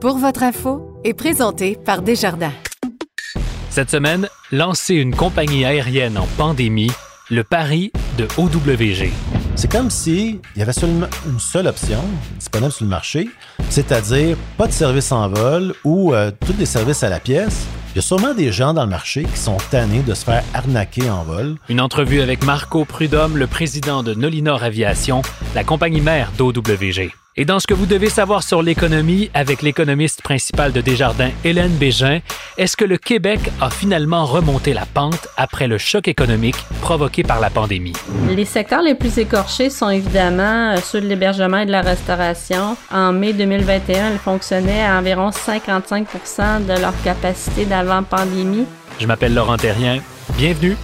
Pour votre info est présenté par Desjardins. Cette semaine, lancer une compagnie aérienne en pandémie, le pari de OWG. C'est comme si il y avait seulement une seule option disponible sur le marché, c'est-à-dire pas de service en vol ou euh, tous les services à la pièce. Il y a sûrement des gens dans le marché qui sont tannés de se faire arnaquer en vol. Une entrevue avec Marco Prudhomme, le président de Nolinor Aviation, la compagnie mère d'OWG. Et dans ce que vous devez savoir sur l'économie avec l'économiste principal de Desjardins, Hélène Bégin, est-ce que le Québec a finalement remonté la pente après le choc économique provoqué par la pandémie? Les secteurs les plus écorchés sont évidemment euh, ceux de l'hébergement et de la restauration. En mai 2021, elles fonctionnaient à environ 55 de leur capacité d'avant-pandémie. Je m'appelle Laurent Terrien. Bienvenue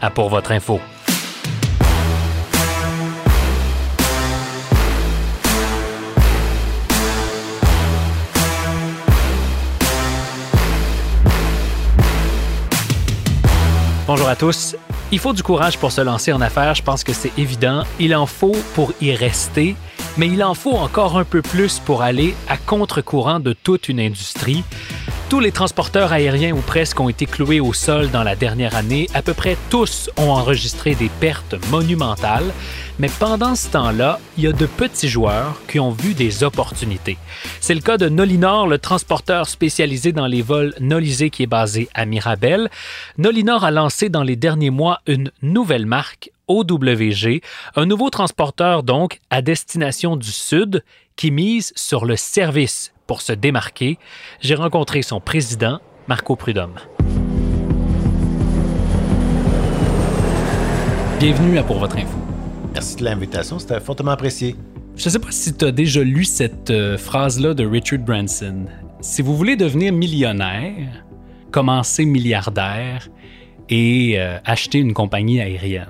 à Pour votre info. Bonjour à tous. Il faut du courage pour se lancer en affaires, je pense que c'est évident. Il en faut pour y rester, mais il en faut encore un peu plus pour aller à contre-courant de toute une industrie. Tous les transporteurs aériens ou presque ont été cloués au sol dans la dernière année. À peu près tous ont enregistré des pertes monumentales. Mais pendant ce temps-là, il y a de petits joueurs qui ont vu des opportunités. C'est le cas de Nolinor, le transporteur spécialisé dans les vols Nolisé qui est basé à Mirabel. Nolinor a lancé dans les derniers mois une nouvelle marque, OWG, un nouveau transporteur donc à destination du Sud qui mise sur le service pour se démarquer. J'ai rencontré son président, Marco Prudhomme. Bienvenue à Pour votre info. Merci de l'invitation, c'était fortement apprécié. Je ne sais pas si tu as déjà lu cette euh, phrase-là de Richard Branson. Si vous voulez devenir millionnaire, commencez milliardaire et euh, acheter une compagnie aérienne.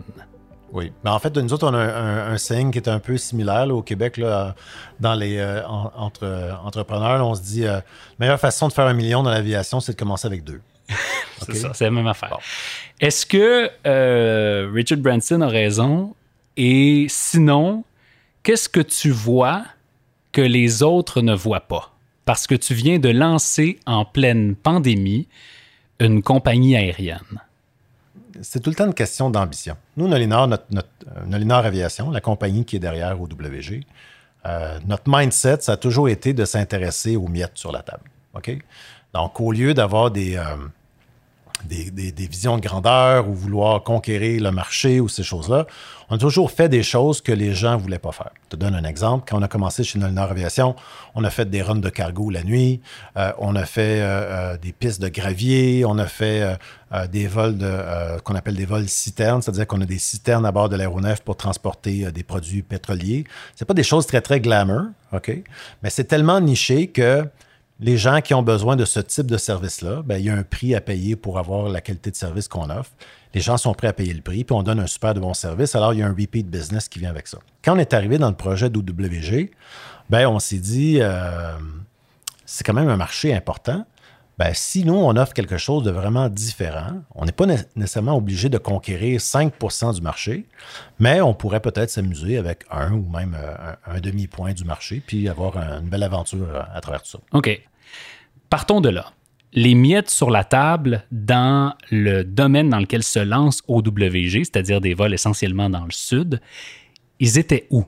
Oui. Mais en fait, nous autres, on a un, un, saying qui est un peu similaire là, au Québec. Là, dans les euh, en, entre euh, entrepreneurs, on se dit euh, la meilleure façon de faire un million dans l'aviation, c'est de commencer avec deux. c'est ça, c'est la même affaire. Bon. Est-ce que Richard Branson a raison? Et sinon, qu'est-ce que tu vois que les autres ne voient pas? Parce que tu viens de lancer en pleine pandémie une compagnie aérienne c'est tout le temps une question d'ambition. Nous, Nolinor, notre, euh, Aviation, la compagnie qui est derrière OWG, euh, notre mindset, ça a toujours été de s'intéresser aux miettes sur la table. Donc, au lieu d'avoir des, euh, des, visions de grandeur ou vouloir conquérir le marché ou ces choses-là, on a toujours fait des choses que les gens ne voulaient pas faire. Je te donne un exemple. Quand on a commencé chez Nolinor Aviation, on a fait des runs de cargo la nuit, euh, on a fait euh, des pistes de gravier, on a fait euh, des vols de, qu'on appelle des vols citernes, c'est-à-dire qu'on a des citernes à bord de l'aéronef pour transporter des produits pétroliers. C'est pas des choses très, très glamour, OK? Mais c'est tellement niché que les gens qui ont besoin de ce type de service-là, ben, il y a un prix à payer pour avoir la qualité de service qu'on offre. Les gens sont prêts à payer le prix, puis on donne un super de bon service. Alors, il y a un repeat business qui vient avec ça. Quand on est arrivé dans le projet d'OWG, ben, on s'est dit, euh, c'est quand même un marché important. Ben, si nous, on offre quelque chose de vraiment différent, on n'est pas nécessairement obligé de conquérir 5% du marché, mais on pourrait peut-être s'amuser avec un ou même un, un demi-point du marché, puis avoir une belle aventure à travers tout ça. OK. Partons de là. Les miettes sur la table dans le domaine dans lequel se lance OWG, c'est-à-dire des vols essentiellement dans le sud, ils étaient où?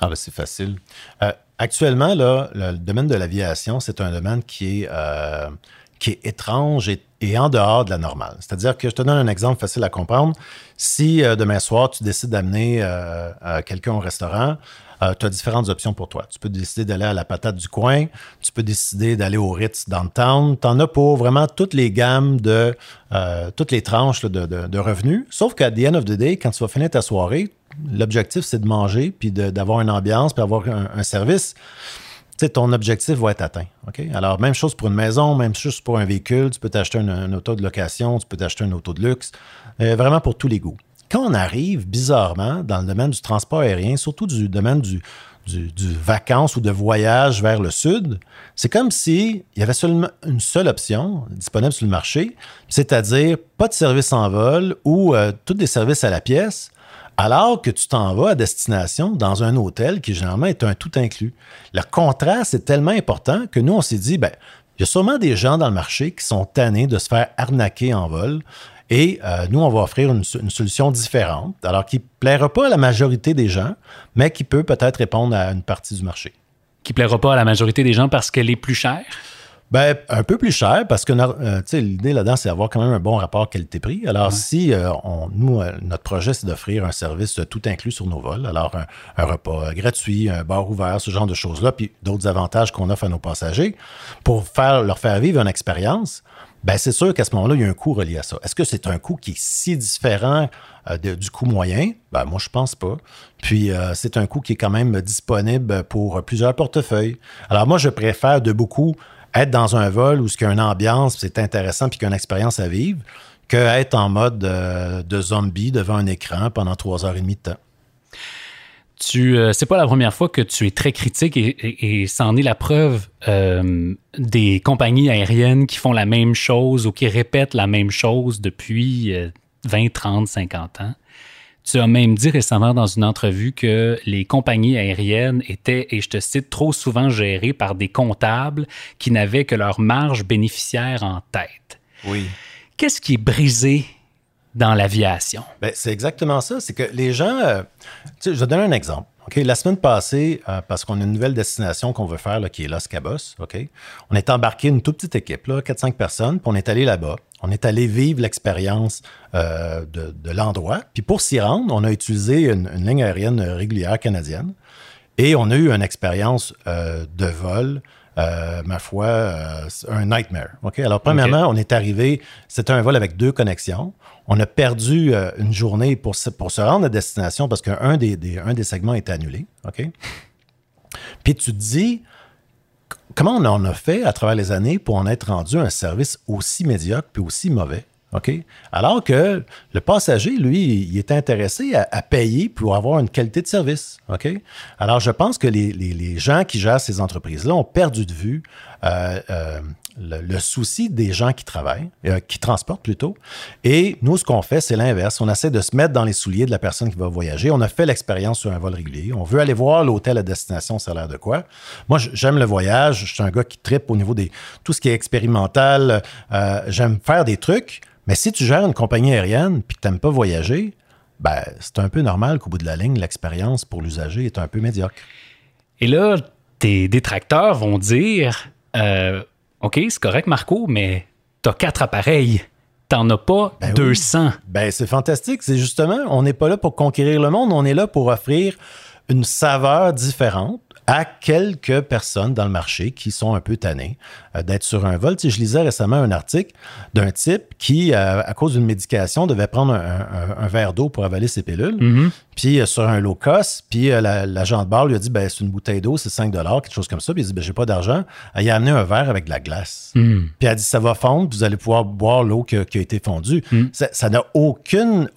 Ah ben c'est facile. Euh, actuellement, là, le domaine de l'aviation, c'est un domaine qui est, euh, qui est étrange et, en dehors de la normale. C'est-à-dire que je te donne un exemple facile à comprendre. Si euh, demain soir, tu décides d'amener euh, quelqu'un au restaurant, euh, tu as différentes options pour toi. Tu peux décider d'aller à la patate du coin, tu peux décider d'aller au Ritz downtown. Tu en as pour vraiment toutes les gammes de, euh, toutes les tranches de, revenus. Sauf qu'à the end of the day, quand tu vas finir ta soirée, l'objectif, c'est de manger, puis d'avoir une ambiance, puis d'avoir un, un service ton objectif va être atteint. Alors, même chose pour une maison, même chose pour un véhicule. Tu peux t'acheter un, auto de location, tu peux t'acheter un auto de luxe, euh, vraiment pour tous les goûts. Quand on arrive, bizarrement, dans le domaine du transport aérien, surtout du domaine du, du, vacances ou de voyage vers le sud, c'est comme s'il y avait seulement une seule option disponible sur le marché, c'est-à-dire pas de service en vol ou euh, tous des services à la pièce, alors que tu t'en vas à destination dans un hôtel qui généralement est un tout inclus. Le contraste est tellement important que nous, on s'est dit, ben, il y a sûrement des gens dans le marché qui sont tannés de se faire arnaquer en vol. Et euh, nous, on va offrir une, solution différente, alors qui ne plaira pas à la majorité des gens, mais qui peut peut-être répondre à une partie du marché. Qui ne plaira pas à la majorité des gens parce qu'elle est plus chère? Ben, un peu plus cher parce que euh, l'idée là-dedans, c'est d'avoir quand même un bon rapport qualité-prix. Alors, si euh, on, nous, euh, notre projet, c'est d'offrir un service tout inclus sur nos vols, alors un, repas gratuit, un bar ouvert, ce genre de choses-là, puis d'autres avantages qu'on offre à nos passagers pour faire, leur faire vivre une expérience, ben, c'est sûr qu'à ce moment-là, il y a un coût relié à ça. Est-ce que c'est un coût qui est si différent du coût moyen? Ben, moi, je pense pas. Puis, c'est un coût qui est quand même disponible pour plusieurs portefeuilles. Alors, moi, je préfère de beaucoup être dans un vol où il y a une ambiance, c'est intéressant, puis qu'il y a une expérience à vivre, que être en mode euh, de zombie devant un écran pendant trois heures et demie de temps. Tu, euh, c'est pas la première fois que tu es très critique et, et, c'en est la preuve euh, des compagnies aériennes qui font la même chose ou qui répètent la même chose depuis 20, 30, 50 ans. Tu as même dit récemment dans une entrevue que les compagnies aériennes étaient, et je te cite, trop souvent gérées par des comptables qui n'avaient que leur marge bénéficiaire en tête. Oui. Qu'est-ce qui est brisé dans l'aviation? Ben, c'est exactement ça. C'est que les gens. Euh, je vais donner un exemple. OK, la semaine passée, euh, parce qu'on a une nouvelle destination qu'on veut faire, qui est Los Cabos, OK, on est embarqué une toute petite équipe, 4-5 personnes, puis on est allé là-bas. On est allé vivre l'expérience euh, de, l'endroit. Puis pour s'y rendre, on a utilisé une, ligne aérienne régulière canadienne et on a eu une expérience euh, de vol ma foi, un nightmare. OK? Alors, premièrement, on est arrivé, c'était un vol avec deux connexions. On a perdu euh, une journée pour se, pour se rendre à destination parce qu'un des, des, des segments était annulé. OK? Puis tu te dis, comment on en a fait à travers les années pour en être rendu un service aussi médiocre puis aussi mauvais? OK? Alors que le passager, lui, il est intéressé à, payer pour avoir une qualité de service. OK? Alors, je pense que les, les, gens qui gèrent ces entreprises-là ont perdu de vue euh, euh, le, souci des gens qui travaillent, euh, qui transportent plutôt. Et nous, ce qu'on fait, c'est l'inverse. On essaie de se mettre dans les souliers de la personne qui va voyager. On a fait l'expérience sur un vol régulier. On veut aller voir l'hôtel à destination, ça a l'air de quoi. Moi, j'aime le voyage. Je suis un gars qui tripe au niveau des tout ce qui est expérimental. j'aime faire des trucs. Mais si tu gères une compagnie aérienne puis que tu n'aimes pas voyager, ben, c'est un peu normal qu'au bout de la ligne, l'expérience pour l'usager est un peu médiocre. Et là, tes détracteurs vont dire euh, OK, c'est correct, Marco, mais tu as quatre appareils. T'en as pas 200. Ben, ben c'est fantastique. C'est justement, on n'est pas là pour conquérir le monde, on est là pour offrir une saveur différente à quelques personnes dans le marché qui sont un peu tannées euh, d'être sur un vol. Tu je lisais récemment un article d'un type qui, euh, à cause d'une médication, devait prendre un, verre d'eau pour avaler ses pilules. Mm-hmm. Puis euh, sur un low cost, puis l'agent de bar lui a dit ben, c'est une bouteille d'eau, c'est 5 quelque chose comme ça. Puis il a dit ben, j'ai pas d'argent. Il a amené un verre avec de la glace. Mm. Puis il a dit ça va fondre, vous allez pouvoir boire l'eau qui, a été fondue. Mm. Ça n'a aucune.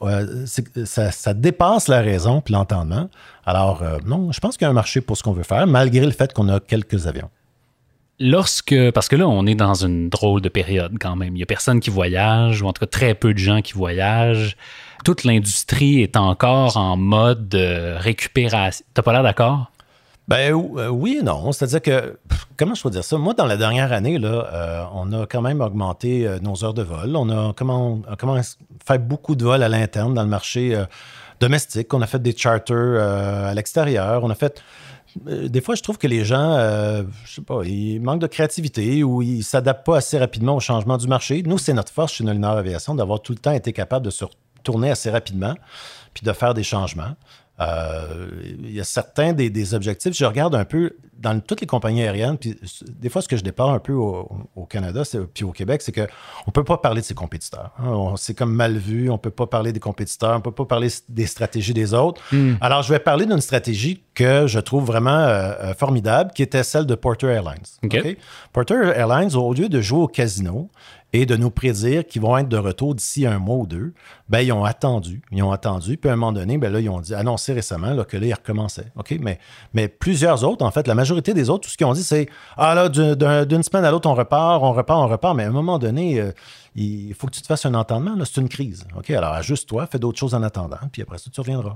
ça, ça dépasse la raison puis l'entendement. Alors, euh, non, je pense qu'il y a un marché pour ce qu'on veut faire, malgré le fait qu'on a quelques avions. Lorsque, parce que là, on est dans une drôle de période quand même. Il n'y a personne qui voyage, ou en tout cas très peu de gens qui voyagent. Toute l'industrie est encore en mode de récupération. T'as pas l'air d'accord? Ben euh, oui et non. C'est-à-dire que, comment je peux dire ça? Moi, dans la dernière année, là, euh, on a quand même augmenté nos heures de vol. On a, comment, faire beaucoup de vols à l'interne dans le marché domestique, on a fait des charters euh, à l'extérieur, on a fait euh, des fois, je trouve que les gens, euh, je sais pas, ils manquent de créativité ou ils s'adaptent pas assez rapidement au changement du marché. Nous, c'est notre force chez Nolinor Aviation d'avoir tout le temps été capable de se retourner assez rapidement puis de faire des changements. Euh, il y a certains des, objectifs. Je regarde un peu dans toutes les compagnies aériennes, puis des fois, ce que je dépare un peu au, Canada puis au Québec, c'est qu'on ne peut pas parler de ses compétiteurs. Hein. C'est comme mal vu, on ne peut pas parler des compétiteurs, on ne peut pas parler des stratégies des autres. Hmm. Alors, je vais parler d'une stratégie que je trouve vraiment euh, euh, formidable, qui était celle de Porter Airlines. Porter Airlines, au lieu de jouer au casino, et de nous prédire qu'ils vont être de retour d'ici un mois ou deux, ben, ils ont attendu, ils ont attendu, puis à un moment donné, ben là, ils ont dit, annoncé récemment là, que là, ils recommençaient. Mais plusieurs autres, en fait, la majorité des autres, tout ce qu'ils ont dit, c'est Ah là, d'une semaine à l'autre, on repart, on repart, on repart, mais à un moment donné, euh, il faut que tu te fasses un entendement, là, c'est une crise. OK? Alors ajuste-toi, fais d'autres choses en attendant, puis après ça, tu reviendras.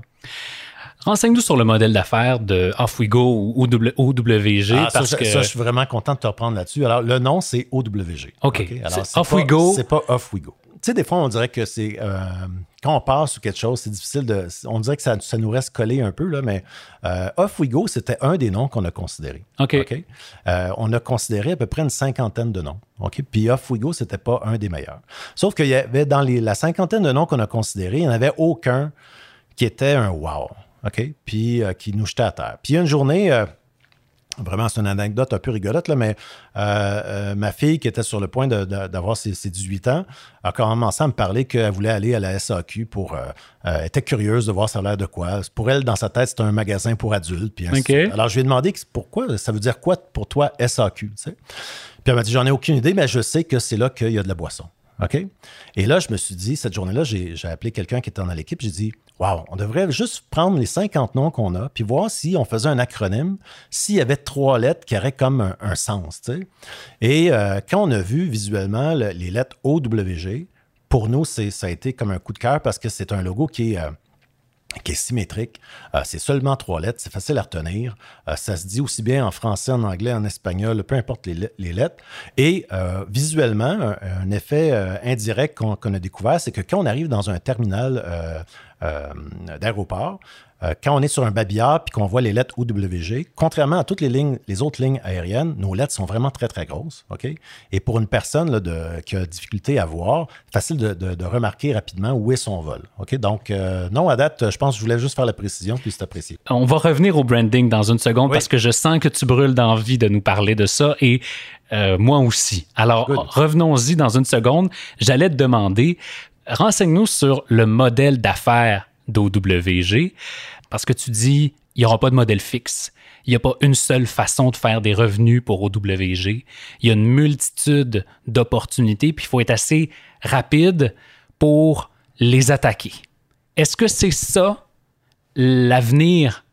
Renseigne-nous sur le modèle d'affaires de Off We Go ou OWG. Ah, parce ça, que... ça, je suis vraiment content de te reprendre là-dessus. Alors, le nom, c'est OWG. OK. Alors, Off We Go. C'est pas Off We Go. Tu sais, des fois, on dirait que c'est. Euh, quand on passe sur quelque chose, c'est difficile de. On dirait que ça, nous reste collé un peu, là, mais euh, Off We Go, c'était un des noms qu'on a considéré. OK. Euh, on a considéré à peu près une cinquantaine de noms. OK? Puis Off We Go, c'était pas un des meilleurs. Sauf qu'il y avait dans les, la cinquantaine de noms qu'on a considérés, il n'y en avait aucun qui était un wow. OK? Puis qui nous jetait à terre. Puis une journée, vraiment, c'est une anecdote un peu rigolote, là, mais euh, ma fille qui était sur le point d'avoir ses, 18 ans a commencé à me parler qu'elle voulait aller à la SAQ pour. elle était curieuse de voir ça a l'air de quoi. Pour elle, dans sa tête, c'était un magasin pour adultes. Puis Alors, je lui ai demandé pourquoi, ça veut dire quoi pour toi SAQ? Tu sais? Puis elle m'a dit, j'en ai aucune idée, mais je sais que c'est là qu'il y a de la boisson. OK? Et là, je me suis dit, cette journée-là, j'ai appelé quelqu'un qui était dans l'équipe. J'ai dit, Wow, on devrait juste prendre les 50 noms qu'on a, puis voir si on faisait un acronyme, s'il y avait trois lettres qui auraient comme un, sens. Et euh, quand on a vu visuellement les lettres OWG, pour nous, ça a été comme un coup de cœur parce que c'est un logo qui est, euh, qui est symétrique. Euh, c'est seulement trois lettres, c'est facile à retenir. Euh, ça se dit aussi bien en français, en anglais, en espagnol, peu importe les, lettres. Et euh, visuellement, un, effet indirect qu'on a découvert, c'est que quand on arrive dans un terminal d'aéroport, euh, quand on est sur un babillard puis qu'on voit les lettres OWG, contrairement à toutes les lignes, les autres lignes aériennes, nos lettres sont vraiment très, très grosses. OK? Et pour une personne là, de, qui a difficulté à voir, facile de, remarquer rapidement où est son vol. OK? Donc, euh, non, à date, je pense que je voulais juste faire la précision puis c'est apprécié. On va revenir au branding dans une seconde parce que je sens que tu brûles d'envie de nous parler de ça et euh, moi aussi. Alors, revenons-y dans une seconde. J'allais te demander, renseigne-nous sur le modèle d'affaires d'OWG. Parce que tu dis, il n'y aura pas de modèle fixe. Il n'y a pas une seule façon de faire des revenus pour OWG. Il y a une multitude d'opportunités, puis il faut être assez rapide pour les attaquer. Est-ce que c'est ça l'avenir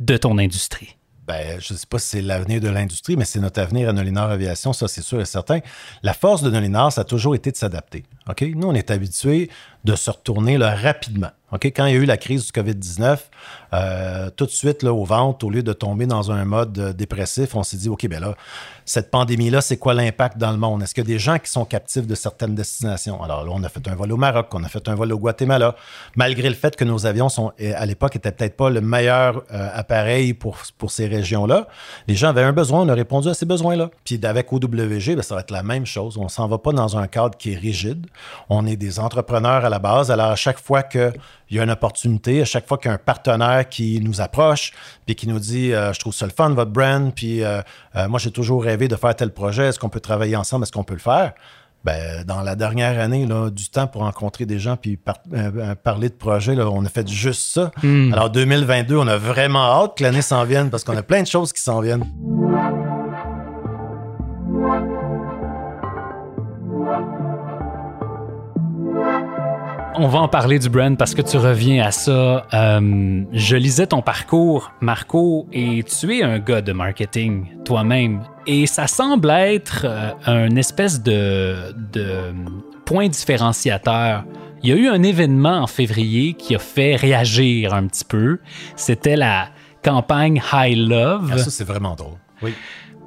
de ton industrie? Ben, je ne sais pas si c'est l'avenir de l'industrie, mais c'est notre avenir à Nolinor Aviation, ça c'est sûr et certain. La force de Nolinor, ça a toujours été de s'adapter. Nous, on est habitués de se retourner là, rapidement. Quand il y a eu la crise du COVID-19, euh, tout de suite, là, aux ventes, au lieu de tomber dans un mode euh, dépressif, on s'est dit, OK, ben là, cette pandémie-là, c'est quoi l'impact dans le monde? Est-ce qu'il y a des gens qui sont captifs de certaines destinations? Alors là, on a fait un vol au Maroc, on a fait un vol au Guatemala, malgré le fait que nos avions sont, à l'époque, n'étaient peut-être pas le meilleur euh, appareil pour, pour ces régions-là. Les gens avaient un besoin, on a répondu à ces besoins-là. Puis avec OWG, ben, ça va être la même chose. On s'en va pas dans un cadre qui est rigide. On est des entrepreneurs à la base. Alors, à chaque fois qu'il y a une opportunité, à chaque fois qu'il y a un partenaire qui nous approche, puis qui nous dit euh, Je trouve ça le fun, votre brand, puis euh, moi, j'ai toujours rêvé de faire tel projet, est-ce qu'on peut travailler ensemble, est-ce qu'on peut le faire? Ben, dans la dernière année, là, du temps pour rencontrer des gens puis euh, euh, parler de projets, on a fait juste ça. Hmm. Alors 2022, on a vraiment hâte que l'année s'en vienne parce qu'on a plein de choses qui s'en viennent. On va en parler du brand parce que tu reviens à ça. Euh, je lisais ton parcours, Marco, et tu es un gars de marketing toi-même. Et ça semble être euh, un espèce de, de point différenciateur. Il y a eu un événement en février qui a fait réagir un petit peu. C'était la campagne High Love. Ah, ça, c'est vraiment drôle. Oui.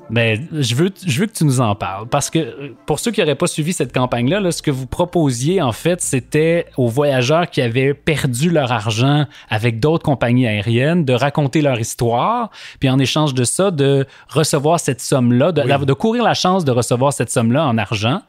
Mais je veux, je veux que tu nous en parles. Parce que pour ceux qui n'auraient pas suivi cette campagne-là, ce que vous proposiez, en fait, c'était aux voyageurs qui avaient perdu leur argent avec d'autres compagnies aériennes de raconter leur histoire, puis en échange de ça, de recevoir cette somme-là, de, de courir la chance de recevoir cette somme-là en argent.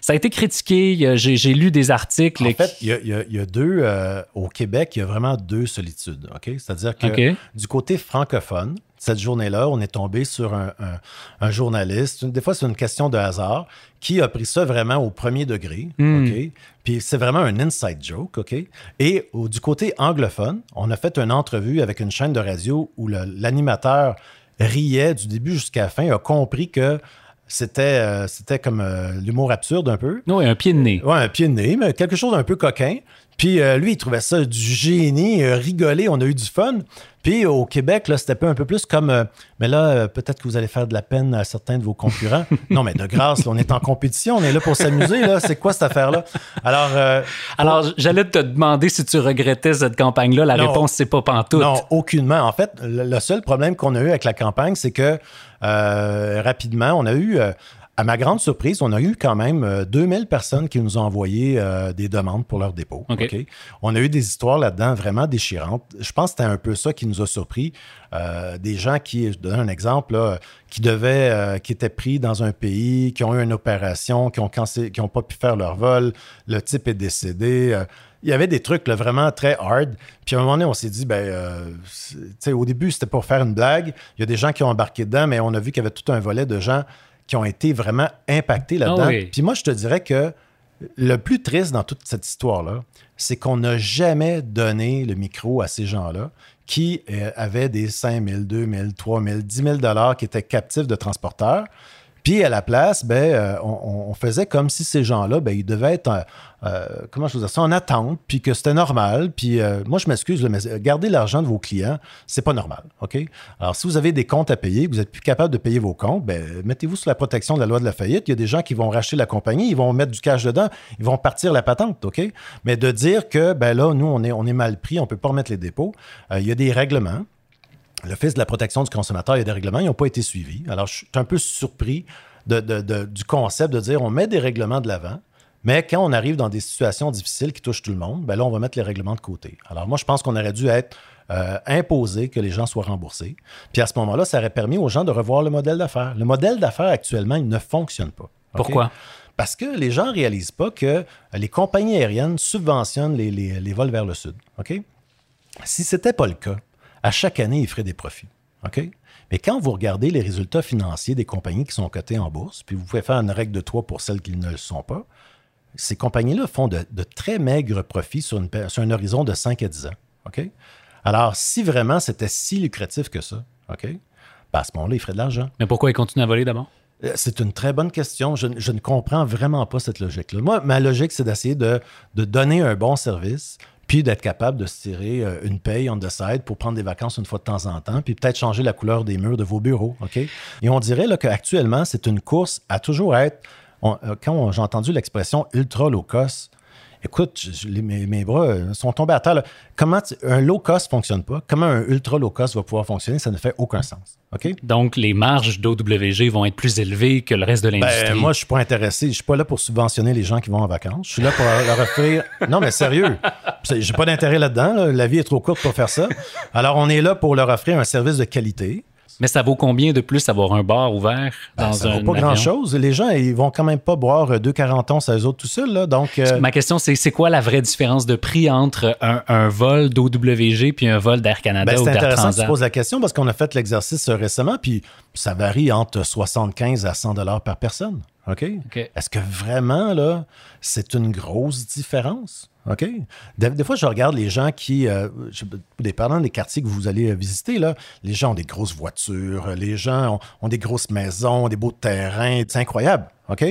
Ça a été critiqué. J'ai lu des articles. En fait, il y, a, deux. Euh, au Québec, il y a vraiment deux solitudes. OK? C'est-à-dire que du côté francophone, cette journée-là, on est tombé sur un, journaliste. Des fois, c'est une question de hasard qui a pris ça vraiment au premier degré. Hmm. Puis c'est vraiment un inside joke. OK? Et du côté anglophone, on a fait une entrevue avec une chaîne de radio où l'animateur riait du début jusqu'à la fin, a compris que c'était euh, c'était comme euh, l'humour absurde un peu. Oui, un pied de nez. Oui, un pied de nez, mais quelque chose d'un peu coquin. Puis euh, lui, il trouvait ça du génie, rigoler, on a eu du fun. Puis au Québec, là, c'était un peu plus comme, mais là, peut-être que vous allez faire de la peine à certains de vos concurrents. non, mais de grâce, on est en compétition, on est là pour s'amuser, là. C'est quoi cette affaire-là? Alors, alors j'allais te demander si tu regrettais cette campagne-là. La réponse, c'est pas pantoute. Non, aucunement. En fait, le seul problème qu'on a eu avec la campagne, c'est que euh, rapidement. On a eu, euh, à ma grande surprise, on a eu quand même 2000 euh, personnes qui nous ont envoyé des demandes pour leur dépôt. On a eu des histoires là-dedans vraiment déchirantes. Je pense que c'était un peu ça qui nous a surpris. des gens qui, je donne un exemple, qui devaient, qui étaient pris dans un pays, qui ont eu une opération, qui ont, qui ont pas pu faire leur vol, le type est décédé il y avait des trucs vraiment très hard. Puis à un moment donné, on s'est dit, ben, euh, au début, c'était pour faire une blague. Il y a des gens qui ont embarqué dedans, mais on a vu qu'il y avait tout un volet de gens qui ont été vraiment impactés là-dedans. Ah Puis moi, je te dirais que le plus triste dans toute cette histoire-là, c'est qu'on n'a jamais donné le micro à ces gens-là qui euh, avaient des 5 000, 2 000, 3 000, 10 000 dollars qui étaient captifs de transporteurs. Puis à la place, ben, euh, on, faisait comme si ces gens-là, ben, ils devaient être, euh, euh, comment je vous ça, en attente, puis que c'était normal. Puis moi, je m'excuse, mais garder l'argent de vos clients, c'est pas normal. OK? Alors, si vous avez des comptes à payer, que vous êtes plus capable de payer vos comptes, ben, mettez-vous sous la protection de la loi de la faillite. Il y a des gens qui vont racheter la compagnie, ils vont mettre du cash dedans, ils vont partir la patente. OK? Mais de dire que, ben là, nous, on est, mal pris, on peut pas remettre les dépôts, il y a des règlements l'Office de la protection du consommateur, il y a des règlements, ils n'ont pas été suivis. Alors, je suis un peu surpris du concept de dire on met des règlements de l'avant, mais quand on arrive dans des situations difficiles qui touchent tout le monde, ben là, on va mettre les règlements de côté. Alors, moi, je pense qu'on aurait dû être euh, imposé que les gens soient remboursés. Puis à ce moment-là, ça aurait permis aux gens de revoir le modèle d'affaires. Le modèle d'affaires actuellement, il ne fonctionne pas. Pourquoi? Parce que les gens ne réalisent pas que les compagnies aériennes subventionnent les, les vols vers le sud. OK? Si ce n'était pas le cas, à chaque année, ils feraient des profits. OK? Mais quand vous regardez les résultats financiers des compagnies qui sont cotées en bourse, puis vous pouvez faire une règle de trois pour celles qui ne le sont pas, ces compagnies-là font de, très maigres profits sur, un horizon de 5 à 10 ans. OK? Alors, si vraiment c'était si lucratif que ça, OK? Ben, à ce moment-là, ils feraient de l'argent. Mais pourquoi ils continuent à voler d'abord? Euh, c'est une très bonne question. Je, ne comprends vraiment pas cette logique-là. Moi, ma logique, c'est d'essayer de, donner un bon service, puis d'être capable de se tirer euh, une paye on the side pour prendre des vacances une fois de temps en temps, puis peut-être changer la couleur des murs de vos bureaux. OK? Et on dirait qu'actuellement, c'est une course à toujours être. Euh, quand j'ai entendu l'expression ultra low cost, écoute, mes, bras euh, sont tombés à terre. Comment un low cost fonctionne pas? Comment un ultra low cost va pouvoir fonctionner? Ça ne fait aucun sens. OK? Donc, les marges d'OWG vont être plus élevées que le reste de l'industrie. Ben, moi, je suis pas intéressé. Je suis pas là pour subventionner les gens qui vont en vacances. Je suis là pour leur offrir. Non, mais sérieux. J'ai pas d'intérêt là-dedans. La vie est trop courte pour faire ça. Alors, on est là pour leur offrir un service de qualité. Mais ça vaut combien de plus avoir un bar ouvert ben, dans ça un vaut pas grand-chose. Les gens, ils vont quand même pas boire deux 40 ans, eux autres tout seuls. Là. Donc, euh, Ma question, c'est c'est quoi la vraie différence de prix entre un, vol d'OWG puis un vol d'Air Canada ben, ou d'Air Transat? C'est intéressant que tu poses la question parce qu'on a fait l'exercice récemment, puis ça varie entre 75 à 100 dollars par personne. OK? Est-ce que vraiment, là, c'est une grosse différence? OK? Des, fois, je regarde les gens qui, euh, dépendant des quartiers que vous allez visiter, là, les gens ont des grosses voitures, les gens ont, des grosses maisons, des beaux terrains, c'est incroyable. OK?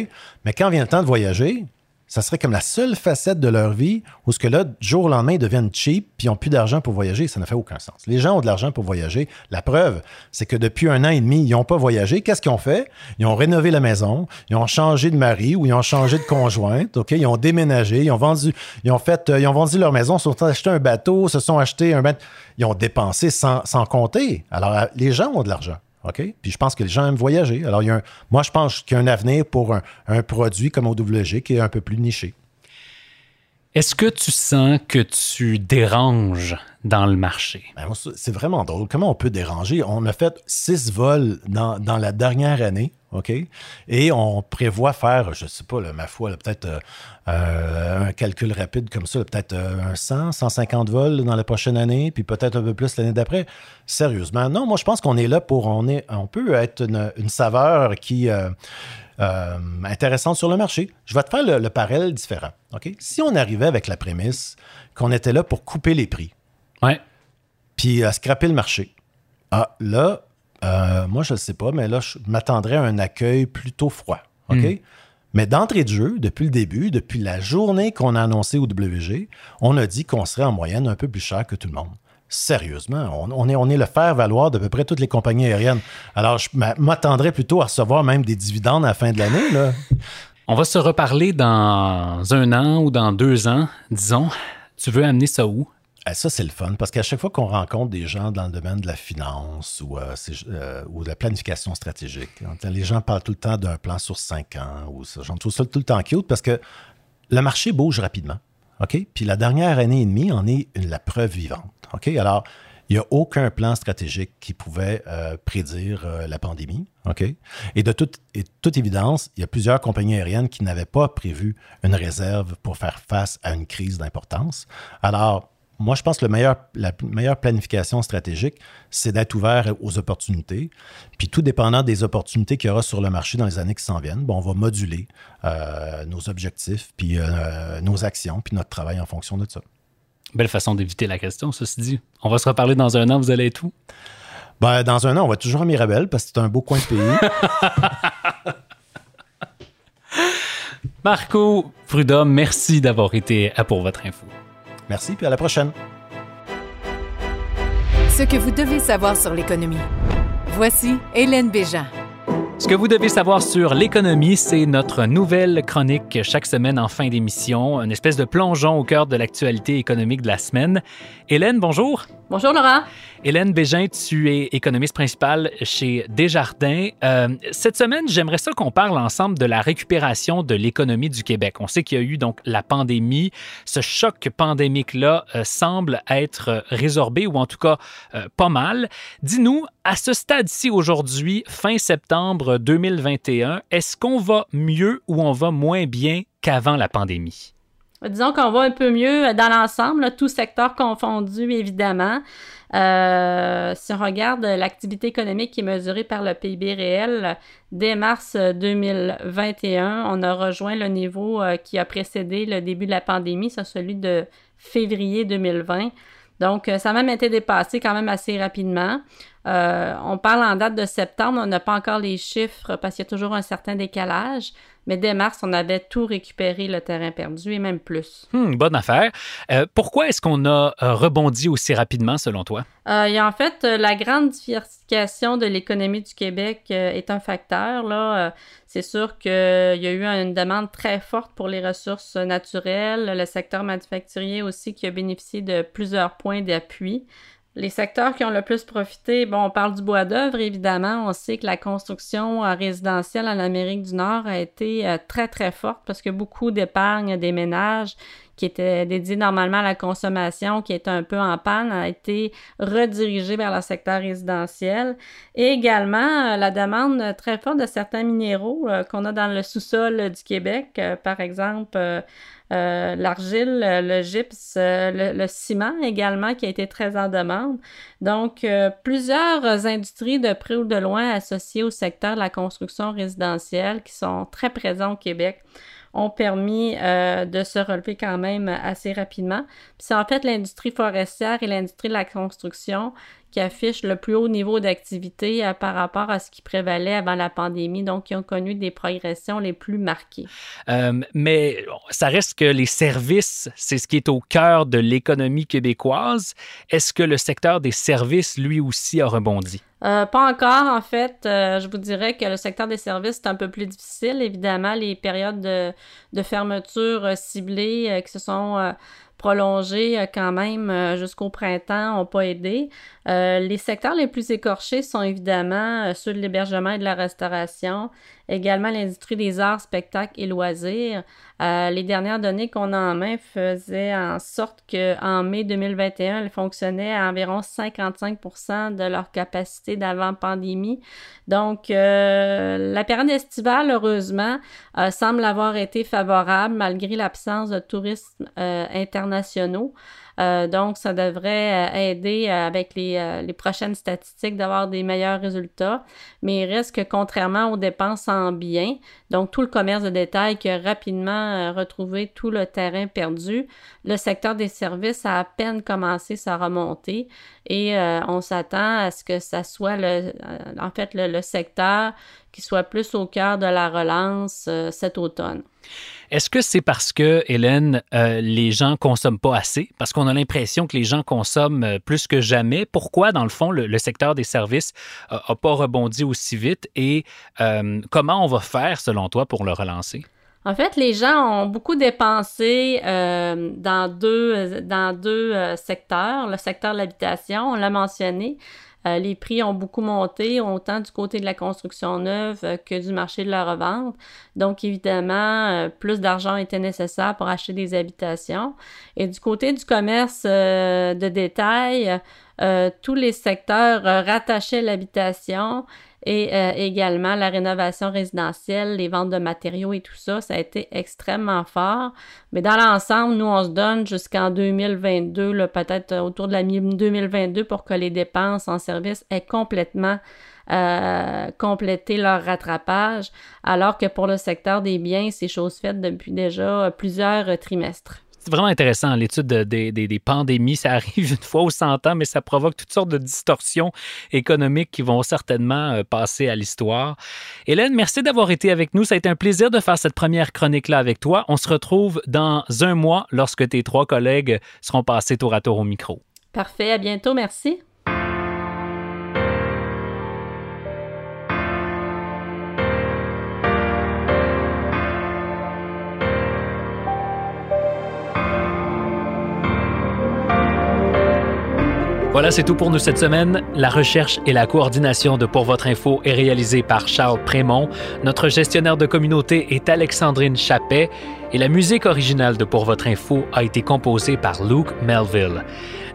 Mais quand vient le temps de voyager, ça serait comme la seule facette de leur vie où ce que là, jour au lendemain, ils deviennent cheap puis ils n'ont plus d'argent pour voyager. Ça n'a fait aucun sens. Les gens ont de l'argent pour voyager. La preuve, c'est que depuis un an et demi, ils n'ont pas voyagé. Qu'est-ce qu'ils ont fait? Ils ont rénové la maison, ils ont changé de mari ou ils ont changé de conjointe. OK? Ils ont déménagé, ils ont vendu, ils ont fait, euh, ils ont vendu leur maison, sont acheté un bateau, se sont achetés un bateau. Ils ont dépensé sans, sans compter. Alors, les gens ont de l'argent. OK? Puis je pense que les gens aiment voyager. Alors, moi, je pense qu'il y a un avenir pour un, produit comme OWG qui est un peu plus niché. Est-ce que tu sens que tu déranges dans le marché. Ben, c'est vraiment drôle. Comment on peut déranger? On a fait six vols dans, dans la dernière année. OK? Et on prévoit faire, je ne sais pas, ma foi, peut-être euh, euh, un calcul rapide comme ça, peut-être euh, un 100, 150 vols dans la prochaine année, puis peut-être un peu plus l'année d'après. Sérieusement, non, moi je pense qu'on est là pour, on, est, on peut être une, saveur qui euh, intéressante sur le marché. Je vais te faire le, parallèle différent. OK? Si on arrivait avec la prémisse qu'on était là pour couper les prix, ouais. puis à scraper le marché, ah, là, euh, moi, je ne sais pas, mais là, je m'attendrais à un accueil plutôt froid. OK? Hmm. Mais d'entrée de jeu, depuis le début, depuis la journée qu'on a annoncé au WG, on a dit qu'on serait en moyenne un peu plus cher que tout le monde. Sérieusement, on, est, on est le faire-valoir de peu près toutes les compagnies aériennes. Alors, je m'attendrais plutôt à recevoir même des dividendes à la fin de l'année. On va se reparler dans un an ou dans deux ans, disons. Tu veux amener ça où? Eh, ça, c'est le fun, parce qu'à chaque fois qu'on rencontre des gens dans le domaine de la finance ou, euh, euh, de la planification stratégique, les gens parlent tout le temps d'un plan sur cinq ans ou ça. J'en trouve ça tout le temps cute parce que le marché bouge rapidement. Puis la dernière année et demie en est la preuve vivante. Alors, il n'y a aucun plan stratégique qui pouvait euh, prédire la pandémie. Et de toute, et toute évidence, il y a plusieurs compagnies aériennes qui n'avaient pas prévu une réserve pour faire face à une crise d'importance. Alors, moi, je pense que le meilleur, la meilleure planification stratégique, c'est d'être ouvert aux opportunités. Puis tout dépendant des opportunités qu'il y aura sur le marché dans les années qui s'en viennent, bon, on va moduler euh, nos objectifs, puis euh, nos actions, puis notre travail en fonction de ça. Belle façon d'éviter la question, ceci dit. On va se reparler dans un an, vous allez être où? Ben, dans un an, on va toujours à Mirabel parce que c'est un beau coin de pays. Marco Prudhomme, merci d'avoir été à Pour votre info. Merci, puis à la prochaine. Ce que vous devez savoir sur l'économie. Voici Hélène Béjean. Ce que vous devez savoir sur l'économie, c'est notre nouvelle chronique chaque semaine en fin d'émission, une espèce de plongeon au cœur de l'actualité économique de la semaine. Hélène, bonjour. Bonjour Laurent. Hélène Bégin, tu es économiste principale chez Desjardins. Euh, cette semaine, j'aimerais ça qu'on parle ensemble de la récupération de l'économie du Québec. On sait qu'il y a eu donc la pandémie. Ce choc pandémique-là euh, semble être résorbé ou en tout cas euh, pas mal. Dis-nous, à ce stade-ci aujourd'hui, fin septembre 2021, est-ce qu'on va mieux ou on va moins bien qu'avant la pandémie? Disons qu'on va un peu mieux dans l'ensemble, tout secteur confondu, évidemment. Euh, si on regarde l'activité économique qui est mesurée par le PIB réel, dès mars 2021, on a rejoint le niveau euh, qui a précédé le début de la pandémie, c'est celui de février 2020. Donc, euh, ça a même été dépassé quand même assez rapidement. On parle en date de septembre, on n'a pas encore les chiffres parce qu'il y a toujours un certain décalage. Mais dès mars, on avait tout récupéré le terrain perdu et même plus. Hmm, bonne affaire. Euh, pourquoi est-ce qu'on a euh, rebondi aussi rapidement selon toi? Euh, en fait la grande diversification de l'économie du Québec est un facteur. Là, c'est sûr qu'il y a eu une demande très forte pour les ressources naturelles, le secteur manufacturier aussi qui a bénéficié de plusieurs points d'appui. Les secteurs qui ont le plus profité, bon, on parle du bois d'œuvre, évidemment. On sait que la construction euh, résidentielle en Amérique du Nord a été euh, très, très forte parce que beaucoup d'épargne des ménages qui étaient dédiés normalement à la consommation, qui était un peu en panne, a été redirigée vers le secteur résidentiel. Et également, euh, la demande très forte de certains minéraux qu'on a dans le sous-sol du Québec, par exemple, euh, l'argile, le gypse, euh, le, ciment également qui a été très en demande. Donc, euh, plusieurs industries de près ou de loin associées au secteur de la construction résidentielle qui sont très présents au Québec ont permis de se relever quand même assez rapidement. C'est en fait l'industrie forestière et l'industrie de la construction qui affichent le plus haut niveau d'activité euh, par rapport à ce qui prévalait avant la pandémie, donc qui ont connu des progressions les plus marquées. Euh, mais ça reste que les services, c'est ce qui est au cœur de l'économie québécoise. Est-ce que le secteur des services, lui aussi, a rebondi? Euh, pas encore, en fait. je vous dirais que le secteur des services est un peu plus difficile. Évidemment, les périodes de, de fermeture ciblées qui se sont prolongés quand même jusqu'au printemps n'ont pas aidé. les secteurs les plus écorchés sont évidemment ceux de l'hébergement et de la restauration, également l'industrie des arts, spectacles et loisirs. Euh, les dernières données qu'on a en main faisaient en sorte qu'en mai 2021, elles fonctionnaient à environ 55% de leur capacité d'avant-pandémie. Donc, euh, la période estivale, heureusement, euh, semble avoir été favorable malgré l'absence de tourisme internationaux. Euh, donc, ça devrait euh, aider euh, avec les, prochaines statistiques d'avoir des meilleurs résultats. Mais il reste que contrairement aux dépenses en biens, donc tout le commerce de détail qui a rapidement retrouvé tout le terrain perdu, le secteur des services a à peine commencé sa remontée et on s'attend à ce que ça soit le, en fait le, secteur qui soit plus au cœur de la relance cet automne. Est-ce que c'est parce que, Hélène, euh, les gens consomment pas assez? Parce qu'on a l'impression que les gens consomment euh, plus que jamais. Pourquoi, dans le fond, le, secteur des services n'a pas rebondi aussi vite? Et euh, comment on va faire, selon toi, pour le relancer? En fait, les gens ont beaucoup dépensé dans deux, dans deux secteurs. Le secteur de l'habitation, on l'a mentionné. Euh, les prix ont beaucoup monté, autant du côté de la construction neuve euh, que du marché de la revente. Donc, évidemment, euh, plus d'argent était nécessaire pour acheter des habitations. Et du côté du commerce de détail, tous les secteurs rattachaient l'habitation et euh, également la rénovation résidentielle, les ventes de matériaux et tout ça, ça a été extrêmement fort. Mais dans l'ensemble, nous, on se donne jusqu'en 2022, peut-être autour de la mi-2022 pour que les dépenses en service aient complètement euh, complété leur rattrapage, alors que pour le secteur des biens, c'est chose faite depuis déjà plusieurs trimestres c'est vraiment intéressant, l'étude des pandémies. Ça arrive une fois au 100 ans, mais ça provoque toutes sortes de distorsions économiques qui vont certainement euh, passer à l'histoire. Hélène, merci d'avoir été avec nous. Ça a été un plaisir de faire cette première chronique-là avec toi. On se retrouve dans un mois lorsque tes trois collègues seront passés tour à tour au micro. Parfait. À bientôt. Merci. Voilà, c'est tout pour nous cette semaine. La recherche et la coordination de Pour votre info est réalisée par Charles Prémont. Notre gestionnaire de communauté est Alexandrine Chappet et la musique originale de Pour votre info a été composée par Luke Melville.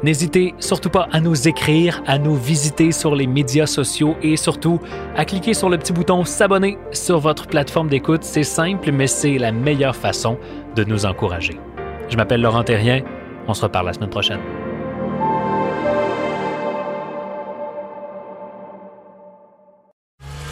N'hésitez surtout pas à nous écrire, à nous visiter sur les médias sociaux et surtout à cliquer sur le petit bouton s'abonner sur votre plateforme d'écoute. C'est simple, mais c'est la meilleure façon de nous encourager. Je m'appelle Laurent Terrien. On se reparle la semaine prochaine.